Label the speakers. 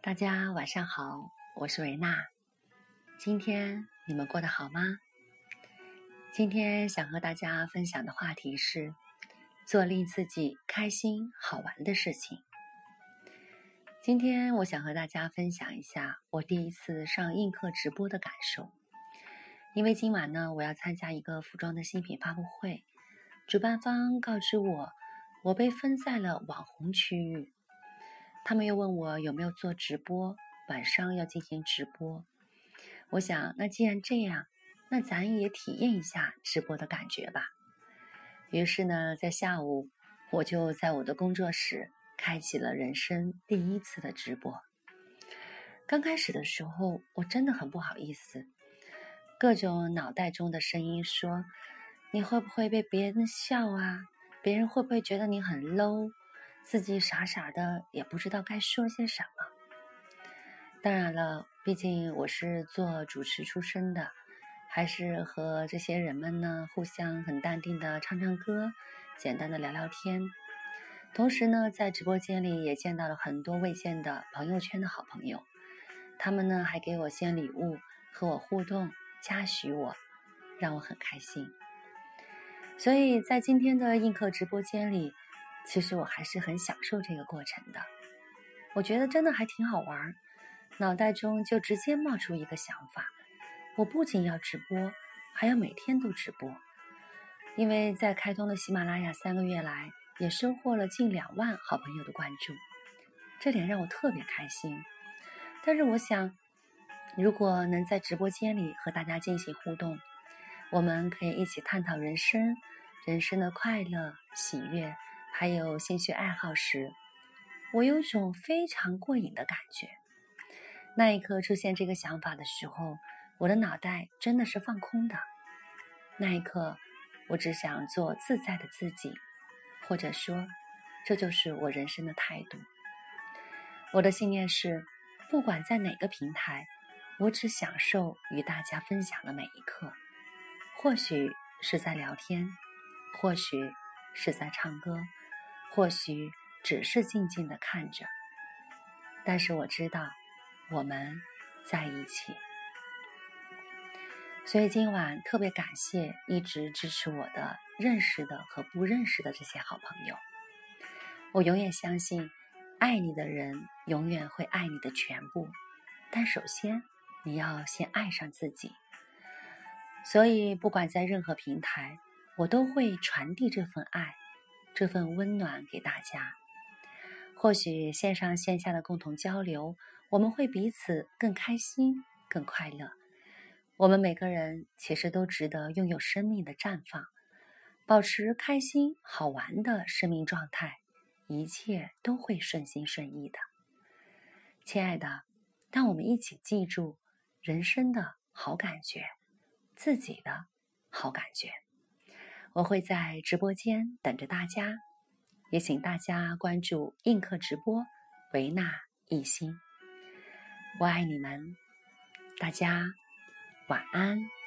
Speaker 1: 大家晚上好，我是维娜。今天你们过得好吗？今天想和大家分享的话题是做令自己开心好玩的事情。今天我想和大家分享一下我第一次上映客直播的感受。因为今晚呢，我要参加一个服装的新品发布会，主办方告知我，我被分在了网红区域。他们又问我有没有做直播，晚上要进行直播。我想，那既然这样，那咱也体验一下直播的感觉吧。于是呢，在下午，我就在我的工作室开启了人生第一次的直播。刚开始的时候，我真的很不好意思，各种脑袋中的声音说：“你会不会被别人笑啊？别人会不会觉得你很 low？” 自己傻傻的，也不知道该说些什么。当然了，毕竟我是做主持出身的，还是和这些人们呢互相很淡定的唱唱歌，简单的聊聊天。同时呢，在直播间里也见到了很多未见的朋友圈的好朋友，他们呢还给我献礼物，和我互动，嘉许我，让我很开心。所以在今天的映客直播间里。其实我还是很享受这个过程的，我觉得真的还挺好玩脑袋中就直接冒出一个想法：我不仅要直播，还要每天都直播。因为在开通了喜马拉雅三个月来，也收获了近两万好朋友的关注，这点让我特别开心。但是我想，如果能在直播间里和大家进行互动，我们可以一起探讨人生、人生的快乐、喜悦。还有兴趣爱好时，我有种非常过瘾的感觉。那一刻出现这个想法的时候，我的脑袋真的是放空的。那一刻，我只想做自在的自己，或者说，这就是我人生的态度。我的信念是，不管在哪个平台，我只享受与大家分享的每一刻。或许是在聊天，或许是在唱歌。或许只是静静的看着，但是我知道我们在一起。所以今晚特别感谢一直支持我的、认识的和不认识的这些好朋友。我永远相信，爱你的人永远会爱你的全部，但首先你要先爱上自己。所以不管在任何平台，我都会传递这份爱。这份温暖给大家，或许线上线下的共同交流，我们会彼此更开心、更快乐。我们每个人其实都值得拥有生命的绽放，保持开心、好玩的生命状态，一切都会顺心顺意的。亲爱的，让我们一起记住人生的好感觉，自己的好感觉。我会在直播间等着大家，也请大家关注映客直播维纳一心。我爱你们，大家晚安。